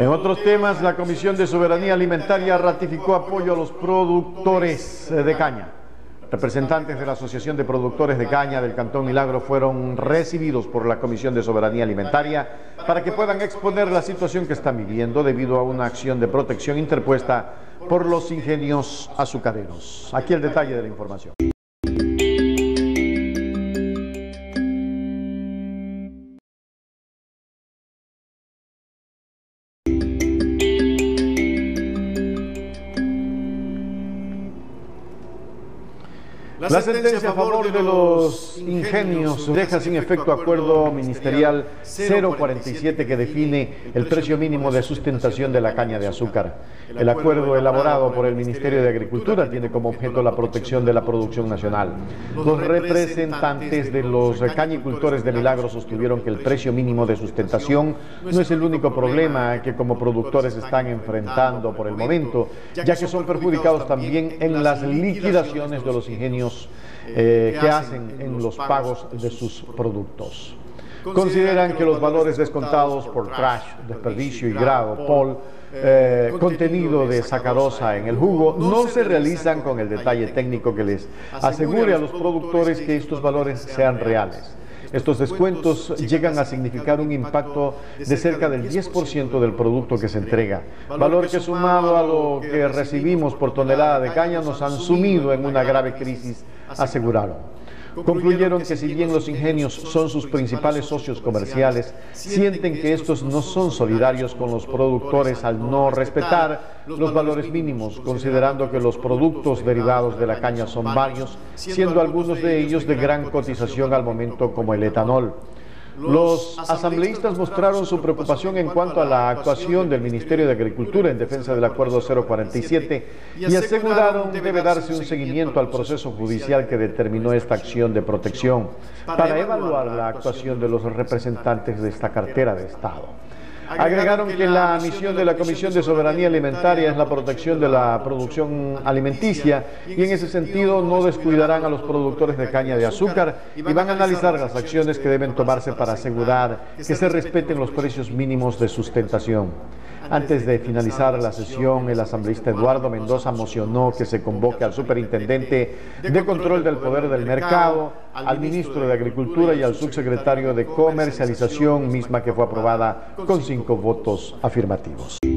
En otros temas, la Comisión de Soberanía Alimentaria ratificó apoyo a los productores de caña. Representantes de la Asociación de Productores de Caña del Cantón Milagro fueron recibidos por la Comisión de Soberanía Alimentaria para que puedan exponer la situación que están viviendo debido a una acción de protección interpuesta por los ingenios azucareros. Aquí el detalle de la información. La sentencia a favor de los ingenios deja sin efecto acuerdo ministerial 047 que define el precio mínimo de sustentación de la caña de azúcar. El acuerdo elaborado por el Ministerio de Agricultura tiene como objeto la protección de la producción nacional. Los representantes de los cañicultores de Milagro sostuvieron que el precio mínimo de sustentación no es el único problema que como productores están enfrentando por el momento, ya que son perjudicados también en las liquidaciones de los ingenios eh, que hacen en los pagos de sus productos. Consideran que los valores descontados por trash, desperdicio y grado, POL, eh, contenido de sacarosa en el jugo, no se realizan con el detalle técnico que les asegure a los productores que estos valores sean reales. Estos descuentos llegan a significar un impacto de cerca del 10% del producto que se entrega, valor que sumado a lo que recibimos por tonelada de caña nos han sumido en una grave crisis, aseguraron. Concluyeron que si bien los ingenios son sus principales socios comerciales, sienten que estos no son solidarios con los productores al no respetar los valores mínimos, considerando que los productos derivados de la caña son varios, siendo algunos de ellos de gran cotización al momento como el etanol. Los asambleístas mostraron su preocupación en cuanto a la actuación del Ministerio de Agricultura en defensa del Acuerdo 047 y aseguraron que debe darse un seguimiento al proceso judicial que determinó esta acción de protección para evaluar la actuación de los representantes de esta cartera de Estado. Agregaron que la misión de la Comisión de Soberanía Alimentaria es la protección de la producción alimenticia y en ese sentido no descuidarán a los productores de caña de azúcar y van a analizar las acciones que deben tomarse para asegurar que se respeten los precios mínimos de sustentación. Antes de finalizar la sesión, el asambleísta Eduardo Mendoza mocionó que se convoque al superintendente de control del poder del mercado, al ministro de Agricultura y al subsecretario de Comercialización, misma que fue aprobada con cinco votos afirmativos.